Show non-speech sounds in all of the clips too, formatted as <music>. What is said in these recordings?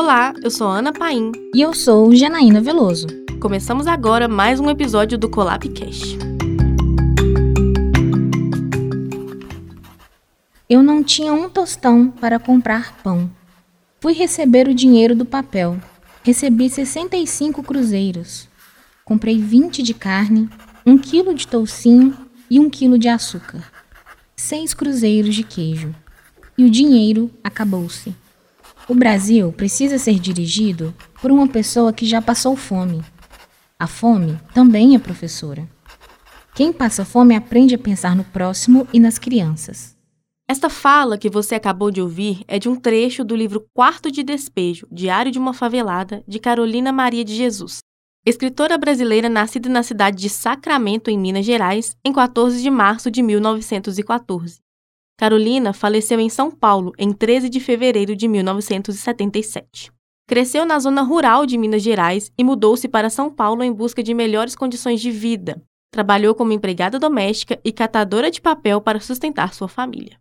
Olá, eu sou Ana Paim. E eu sou Janaína Veloso. Começamos agora mais um episódio do Colapcast. Eu não tinha um tostão para comprar pão. Fui receber o dinheiro do papel. Recebi 65 cruzeiros. Comprei 20 de carne, um quilo de toucinho e um quilo de açúcar. Seis cruzeiros de queijo. E o dinheiro acabou-se. O Brasil precisa ser dirigido por uma pessoa que já passou fome. A fome também é professora. Quem passa fome aprende a pensar no próximo e nas crianças. Esta fala que você acabou de ouvir é de um trecho do livro Quarto de Despejo, Diário de uma Favelada, de Carolina Maria de Jesus, escritora brasileira nascida na cidade de Sacramento, em Minas Gerais, em 14 de março de 1914. Carolina faleceu em São Paulo em 13 de fevereiro de 1977. Cresceu na zona rural de Minas Gerais e mudou-se para São Paulo em busca de melhores condições de vida. Trabalhou como empregada doméstica e catadora de papel para sustentar sua família.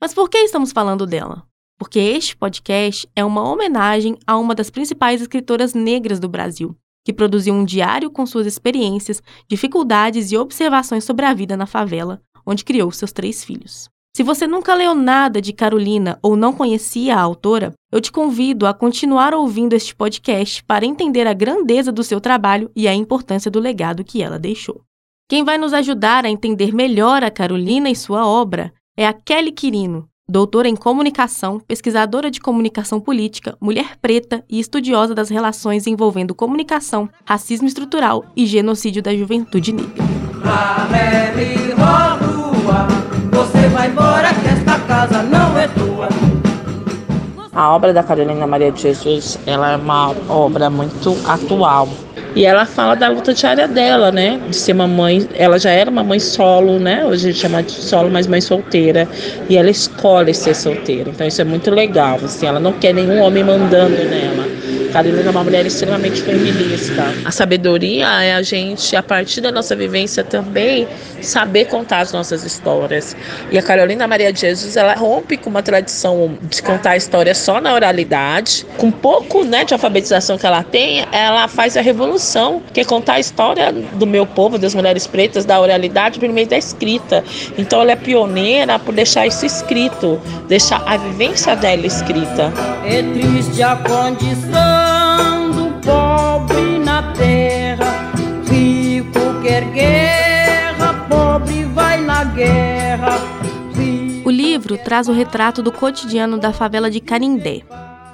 Mas por que estamos falando dela? Porque este podcast é uma homenagem a uma das principais escritoras negras do Brasil, que produziu um diário com suas experiências, dificuldades e observações sobre a vida na favela, onde criou seus três filhos. Se você nunca leu nada de Carolina ou não conhecia a autora, eu te convido a continuar ouvindo este podcast para entender a grandeza do seu trabalho e a importância do legado que ela deixou. Quem vai nos ajudar a entender melhor a Carolina e sua obra é a Kelly Quirino, doutora em comunicação, pesquisadora de comunicação política, mulher preta e estudiosa das relações envolvendo comunicação, racismo estrutural e genocídio da juventude negra. Você vai embora que esta casa não é tua. A obra da Carolina Maria de Jesus, ela é uma obra muito atual. E ela fala da luta diária dela, né? De ser uma mãe, ela já era uma mãe solo, né? Hoje a gente chama de solo, mas mãe solteira. E ela escolhe ser solteira. Então isso é muito legal. Assim, ela não quer nenhum homem mandando nela. Carolina é uma mulher extremamente feminista. A sabedoria é a gente, a partir da nossa vivência também, saber contar as nossas histórias. E a Carolina Maria de Jesus, ela rompe com uma tradição de contar a história só na oralidade. Com pouco né, de alfabetização que ela tem, ela faz a revolução, que é contar a história do meu povo, das mulheres pretas, da oralidade, por meio da escrita. Então ela é pioneira por deixar isso escrito, deixar a vivência dela escrita. É triste a condição livro traz o retrato do cotidiano da favela de Canindé.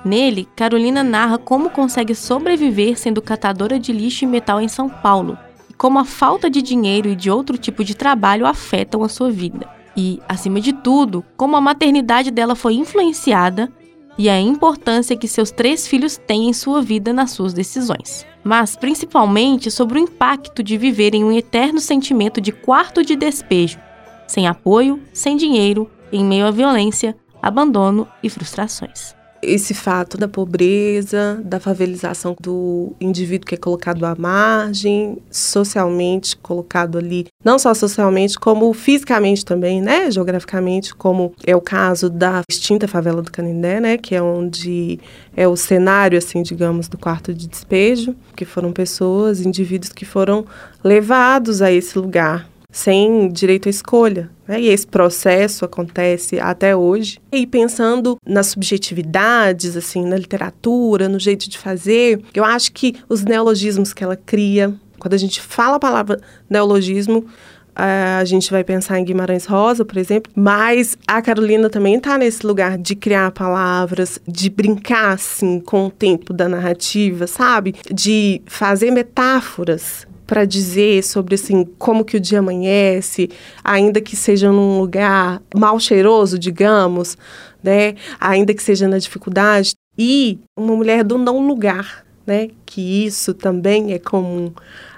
Nele, Carolina narra como consegue sobreviver sendo catadora de lixo e metal em São Paulo e como a falta de dinheiro e de outro tipo de trabalho afetam a sua vida. E, acima de tudo, como a maternidade dela foi influenciada e a importância que seus três filhos têm em sua vida nas suas decisões. Mas principalmente sobre o impacto de viver em um eterno sentimento de quarto de despejo, sem apoio, sem dinheiro, em meio à violência, abandono e frustrações. Esse fato da pobreza, da favelização do indivíduo que é colocado à margem, socialmente colocado ali, não só socialmente, como fisicamente também, né, geograficamente, como é o caso da extinta favela do Canindé, né, que é onde é o cenário, assim, digamos, do quarto de despejo, que foram pessoas, indivíduos que foram levados a esse lugar sem direito à escolha. Né? E esse processo acontece até hoje. E pensando nas subjetividades, assim, na literatura, no jeito de fazer, eu acho que os neologismos que ela cria, quando a gente fala a palavra neologismo, a gente vai pensar em Guimarães Rosa, por exemplo, mas a Carolina também está nesse lugar de criar palavras, de brincar assim com o tempo da narrativa, sabe? De fazer metáforas para dizer sobre assim como que o dia amanhece, ainda que seja num lugar mal cheiroso, digamos, né? Ainda que seja na dificuldade e uma mulher do não lugar, né? Que isso também é comum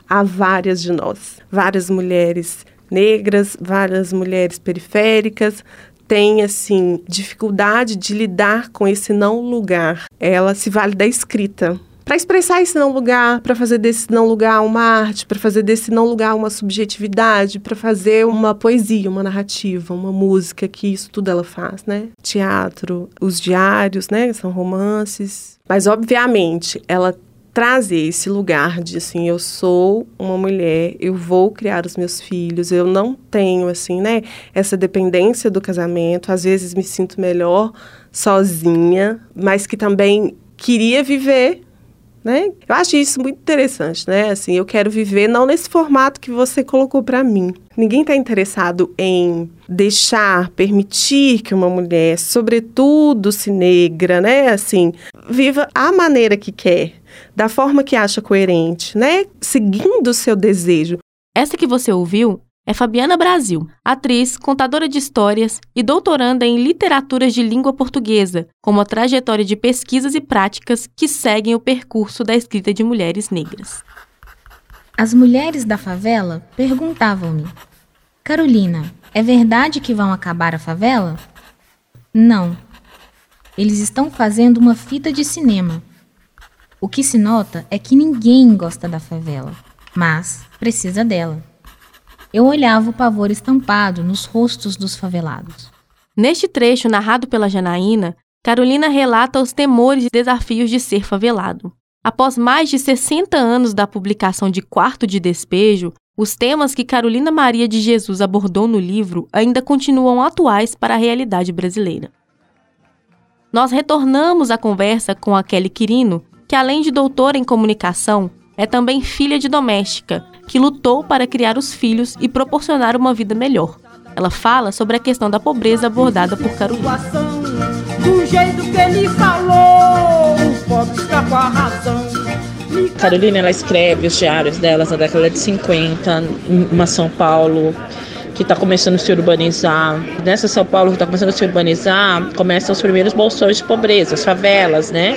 a várias de nós, várias mulheres negras, várias mulheres periféricas, têm assim dificuldade de lidar com esse não lugar. Ela se vale da escrita para expressar esse não lugar, para fazer desse não lugar uma arte, para fazer desse não lugar uma subjetividade, para fazer uma poesia, uma narrativa, uma música, que isso tudo ela faz, né? Teatro, os diários, né? São romances. Mas, obviamente, ela trazer esse lugar de assim, eu sou uma mulher, eu vou criar os meus filhos, eu não tenho assim, né, essa dependência do casamento, às vezes me sinto melhor sozinha, mas que também queria viver né? Eu acho isso muito interessante, né? Assim, eu quero viver não nesse formato que você colocou para mim. Ninguém está interessado em deixar, permitir que uma mulher, sobretudo se negra, né? Assim, viva a maneira que quer, da forma que acha coerente, né? Seguindo o seu desejo. Essa que você ouviu é Fabiana Brasil, atriz, contadora de histórias e doutoranda em literaturas de língua portuguesa, com uma trajetória de pesquisas e práticas que seguem o percurso da escrita de mulheres negras. As mulheres da favela perguntavam-me: Carolina, é verdade que vão acabar a favela? Não. Eles estão fazendo uma fita de cinema. O que se nota é que ninguém gosta da favela, mas precisa dela eu olhava o pavor estampado nos rostos dos favelados. Neste trecho narrado pela Janaína, Carolina relata os temores e desafios de ser favelado. Após mais de 60 anos da publicação de Quarto de Despejo, os temas que Carolina Maria de Jesus abordou no livro ainda continuam atuais para a realidade brasileira. Nós retornamos à conversa com a Kelly Quirino, que além de doutora em comunicação, é também filha de doméstica que lutou para criar os filhos e proporcionar uma vida melhor. Ela fala sobre a questão da pobreza abordada por Carolina. Do jeito que ele falou, o pobre está com a razão. Carolina ela escreve os diários delas na década de 50, em uma São Paulo que está começando a se urbanizar. Nessa São Paulo que está começando a se urbanizar, começam os primeiros bolsões de pobreza, as favelas, né?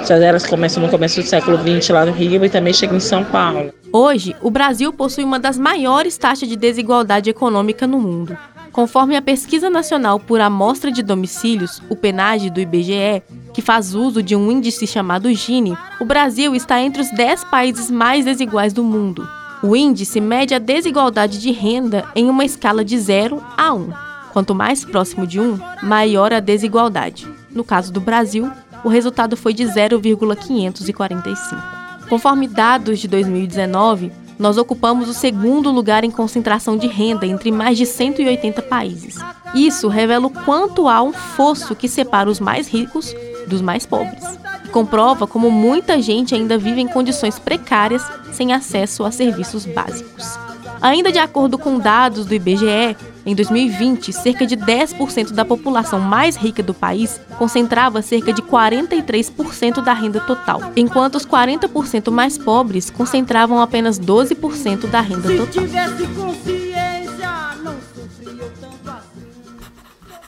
As favelas começam no começo do século XX lá no Rio e também chegam em São Paulo. Hoje, o Brasil possui uma das maiores taxas de desigualdade econômica no mundo. Conforme a Pesquisa Nacional por Amostra de Domicílios, o PENAGE do IBGE, que faz uso de um índice chamado Gini, o Brasil está entre os 10 países mais desiguais do mundo. O índice mede a desigualdade de renda em uma escala de 0 a 1. Quanto mais próximo de 1, maior a desigualdade. No caso do Brasil, o resultado foi de 0,545. Conforme dados de 2019, nós ocupamos o segundo lugar em concentração de renda entre mais de 180 países. Isso revela o quanto há um fosso que separa os mais ricos dos mais pobres. E comprova como muita gente ainda vive em condições precárias sem acesso a serviços básicos. Ainda de acordo com dados do IBGE, em 2020, cerca de 10% da população mais rica do país concentrava cerca de 43% da renda total, enquanto os 40% mais pobres concentravam apenas 12% da renda total.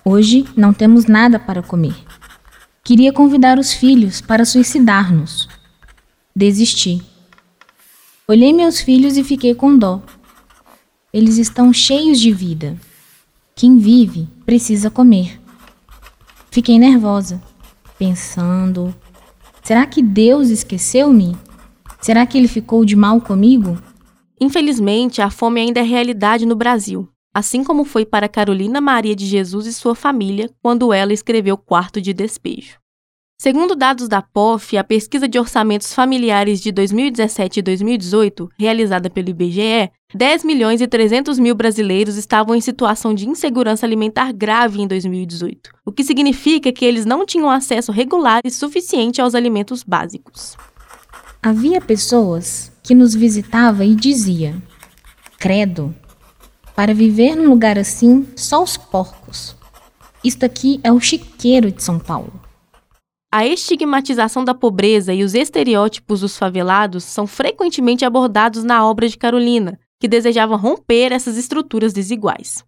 Hoje não temos nada para comer. Queria convidar os filhos para suicidar-nos. Desisti. Olhei meus filhos e fiquei com dó. Eles estão cheios de vida. Quem vive precisa comer. Fiquei nervosa, pensando: será que Deus esqueceu-me? Será que ele ficou de mal comigo? Infelizmente, a fome ainda é realidade no Brasil, assim como foi para Carolina Maria de Jesus e sua família quando ela escreveu Quarto de Despejo. Segundo dados da POF, a pesquisa de orçamentos familiares de 2017 e 2018, realizada pelo IBGE, 10 milhões e 300 mil brasileiros estavam em situação de insegurança alimentar grave em 2018, o que significa que eles não tinham acesso regular e suficiente aos alimentos básicos. Havia pessoas que nos visitavam e dizia: "Credo, para viver num lugar assim, só os porcos. Isto aqui é o chiqueiro de São Paulo." A estigmatização da pobreza e os estereótipos dos favelados são frequentemente abordados na obra de Carolina, que desejava romper essas estruturas desiguais.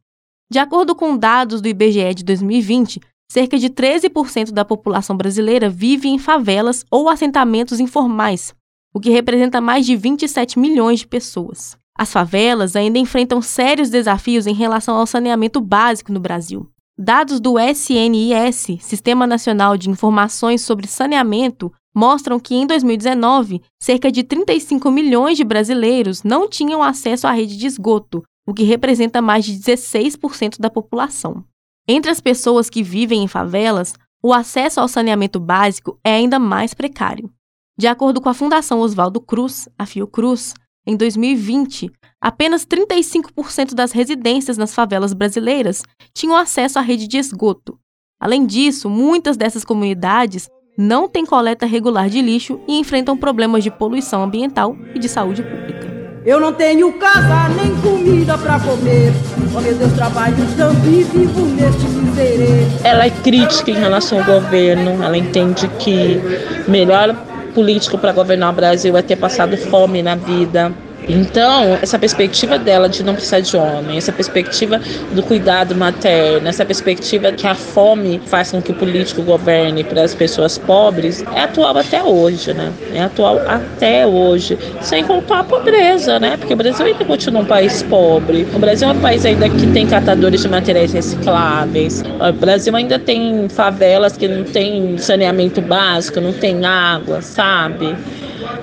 De acordo com dados do IBGE de 2020, cerca de 13% da população brasileira vive em favelas ou assentamentos informais, o que representa mais de 27 milhões de pessoas. As favelas ainda enfrentam sérios desafios em relação ao saneamento básico no Brasil. Dados do SNIS, Sistema Nacional de Informações sobre Saneamento, mostram que em 2019, cerca de 35 milhões de brasileiros não tinham acesso à rede de esgoto, o que representa mais de 16% da população. Entre as pessoas que vivem em favelas, o acesso ao saneamento básico é ainda mais precário. De acordo com a Fundação Oswaldo Cruz, a Fiocruz, em 2020, apenas 35% das residências nas favelas brasileiras tinham acesso à rede de esgoto. Além disso, muitas dessas comunidades não têm coleta regular de lixo e enfrentam problemas de poluição ambiental e de saúde pública. Eu não tenho casa nem comida para comer. Oh meu Deus, trabalho e vivo neste miserê. Ela é crítica em relação ao governo, ela entende que melhor político para governar o Brasil é ter passado fome na vida, então, essa perspectiva dela de não precisar de homem, essa perspectiva do cuidado materno, essa perspectiva que a fome faz com que o político governe para as pessoas pobres, é atual até hoje, né? É atual até hoje. Sem contar a pobreza, né? Porque o Brasil ainda continua um país pobre. O Brasil é um país ainda que tem catadores de materiais recicláveis. O Brasil ainda tem favelas que não tem saneamento básico, não tem água, sabe?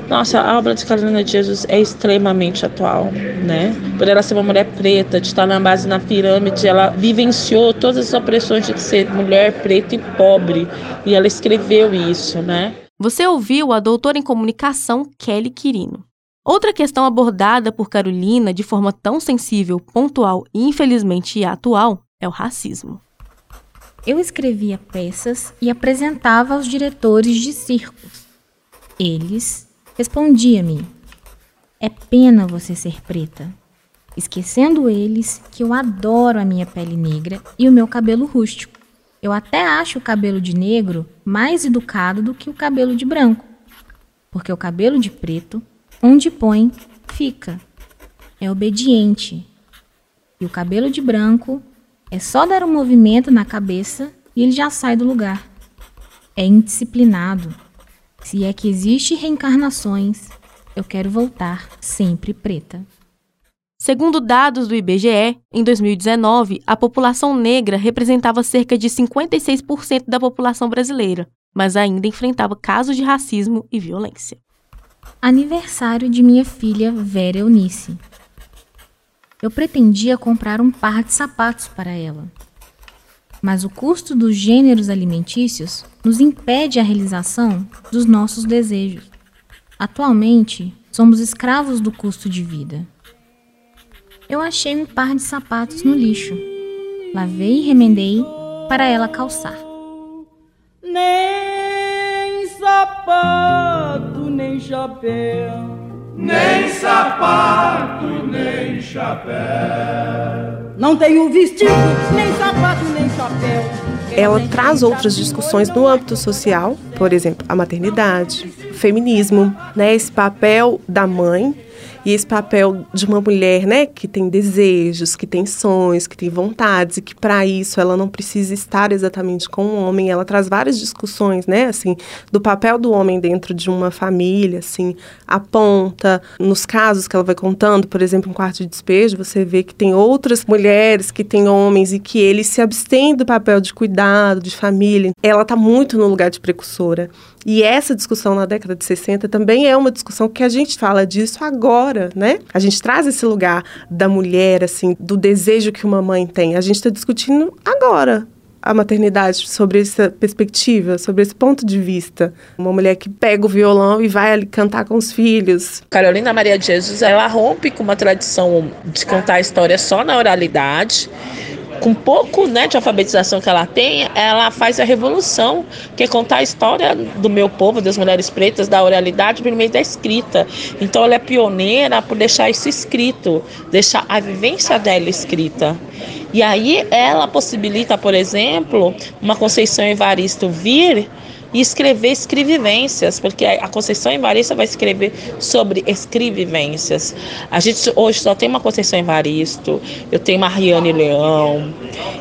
Nossa, a obra de Carolina de Jesus é extremamente atual, né? Por ela ser uma mulher preta, de estar na base na pirâmide, ela vivenciou todas as opressões de ser mulher preta e pobre, e ela escreveu isso, né? Você ouviu a doutora em comunicação Kelly Quirino. Outra questão abordada por Carolina de forma tão sensível, pontual e infelizmente atual é o racismo. Eu escrevia peças e apresentava aos diretores de circos. Eles Respondia-me: É pena você ser preta, esquecendo eles que eu adoro a minha pele negra e o meu cabelo rústico. Eu até acho o cabelo de negro mais educado do que o cabelo de branco, porque o cabelo de preto, onde põe, fica. É obediente. E o cabelo de branco é só dar um movimento na cabeça e ele já sai do lugar. É indisciplinado. Se é que existe reencarnações, eu quero voltar sempre preta. Segundo dados do IBGE, em 2019, a população negra representava cerca de 56% da população brasileira, mas ainda enfrentava casos de racismo e violência. Aniversário de minha filha Vera Eunice. Eu pretendia comprar um par de sapatos para ela, mas o custo dos gêneros alimentícios nos impede a realização dos nossos desejos. Atualmente, somos escravos do custo de vida. Eu achei um par de sapatos no lixo. Lavei e remendei para ela calçar. Nem sapato, nem chapéu. Nem sapato, nem chapéu. Não tenho vestido, nem sapato, nem chapéu. Ela traz outras discussões no âmbito social, por exemplo, a maternidade, o feminismo, né, esse papel da mãe e esse papel de uma mulher, né, que tem desejos, que tem sonhos, que tem vontades e que para isso ela não precisa estar exatamente com um homem. Ela traz várias discussões, né, assim, do papel do homem dentro de uma família, assim, aponta nos casos que ela vai contando, por exemplo, um quarto de despejo, você vê que tem outras mulheres que têm homens e que eles se abstêm do papel de cuidado, de família. Ela está muito no lugar de precursora. E essa discussão na década de 60 também é uma discussão que a gente fala disso agora, né? A gente traz esse lugar da mulher, assim, do desejo que uma mãe tem. A gente está discutindo agora, a maternidade, sobre essa perspectiva, sobre esse ponto de vista. Uma mulher que pega o violão e vai cantar com os filhos. Carolina Maria de Jesus, ela rompe com uma tradição de contar a história só na oralidade com pouco né, de alfabetização que ela tem, ela faz a revolução, que é contar a história do meu povo, das mulheres pretas, da oralidade por meio da escrita. Então ela é pioneira por deixar isso escrito, deixar a vivência dela escrita. E aí ela possibilita, por exemplo, uma Conceição Evaristo vir e escrever escrevivências, porque a Conceição Evaristo vai escrever sobre escrevivências. A gente hoje só tem uma Conceição Evaristo, eu tenho uma Riane Leão,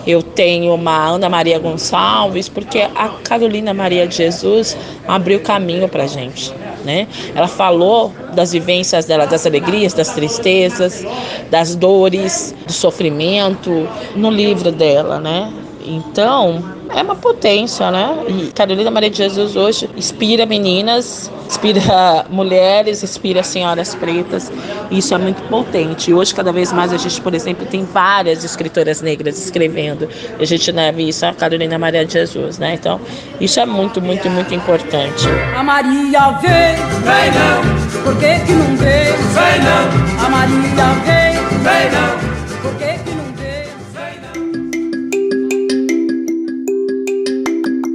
eu tenho uma Ana Maria Gonçalves, porque a Carolina Maria de Jesus abriu caminho para a gente. Né? Ela falou das vivências dela, das alegrias, das tristezas, das dores, do sofrimento, no livro dela, né? Então, é uma potência, né? E Carolina Maria de Jesus hoje inspira meninas, inspira <laughs> mulheres, inspira senhoras pretas. Isso é muito potente. E hoje, cada vez mais, a gente, por exemplo, tem várias escritoras negras escrevendo. A gente deve isso a Carolina Maria de Jesus, né? Então, isso é muito, muito, muito importante. A Maria vem, Vem não, por que que não vem? vem não, A Maria vem, vem não, por que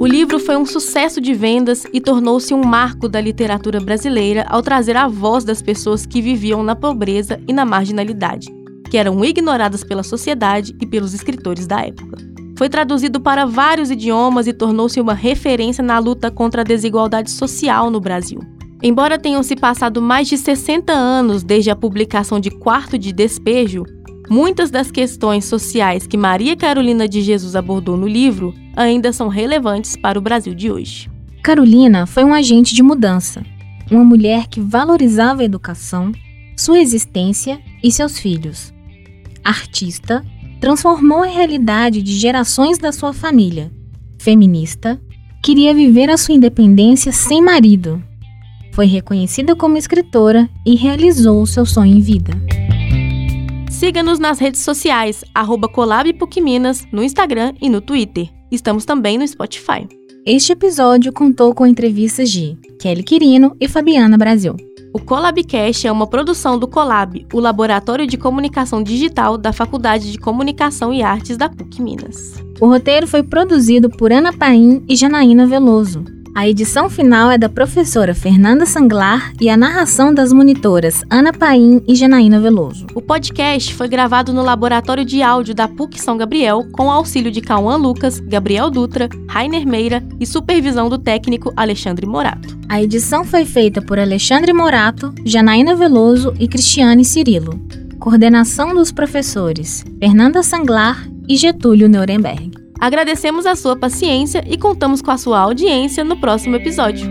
O livro foi um sucesso de vendas e tornou-se um marco da literatura brasileira ao trazer a voz das pessoas que viviam na pobreza e na marginalidade, que eram ignoradas pela sociedade e pelos escritores da época. Foi traduzido para vários idiomas e tornou-se uma referência na luta contra a desigualdade social no Brasil. Embora tenham se passado mais de 60 anos desde a publicação de Quarto de Despejo, muitas das questões sociais que Maria Carolina de Jesus abordou no livro ainda são relevantes para o Brasil de hoje. Carolina foi um agente de mudança, uma mulher que valorizava a educação, sua existência e seus filhos. Artista, transformou a realidade de gerações da sua família. Feminista, queria viver a sua independência sem marido. Foi reconhecida como escritora e realizou seu sonho em vida. Siga-nos nas redes sociais, arroba ColabPucminas, no Instagram e no Twitter. Estamos também no Spotify. Este episódio contou com entrevistas de Kelly Quirino e Fabiana Brasil. O Colabcast é uma produção do Colab, o Laboratório de Comunicação Digital da Faculdade de Comunicação e Artes da PUC Minas. O roteiro foi produzido por Ana Paim e Janaína Veloso. A edição final é da professora Fernanda Sanglar e a narração das monitoras Ana Paim e Janaína Veloso. O podcast foi gravado no Laboratório de Áudio da PUC São Gabriel com o auxílio de Cauã Lucas, Gabriel Dutra, Rainer Meira e supervisão do técnico Alexandre Morato. A edição foi feita por Alexandre Morato, Janaína Veloso e Cristiane Cirilo. Coordenação dos professores Fernanda Sanglar e Getúlio Nuremberg. Agradecemos a sua paciência e contamos com a sua audiência no próximo episódio.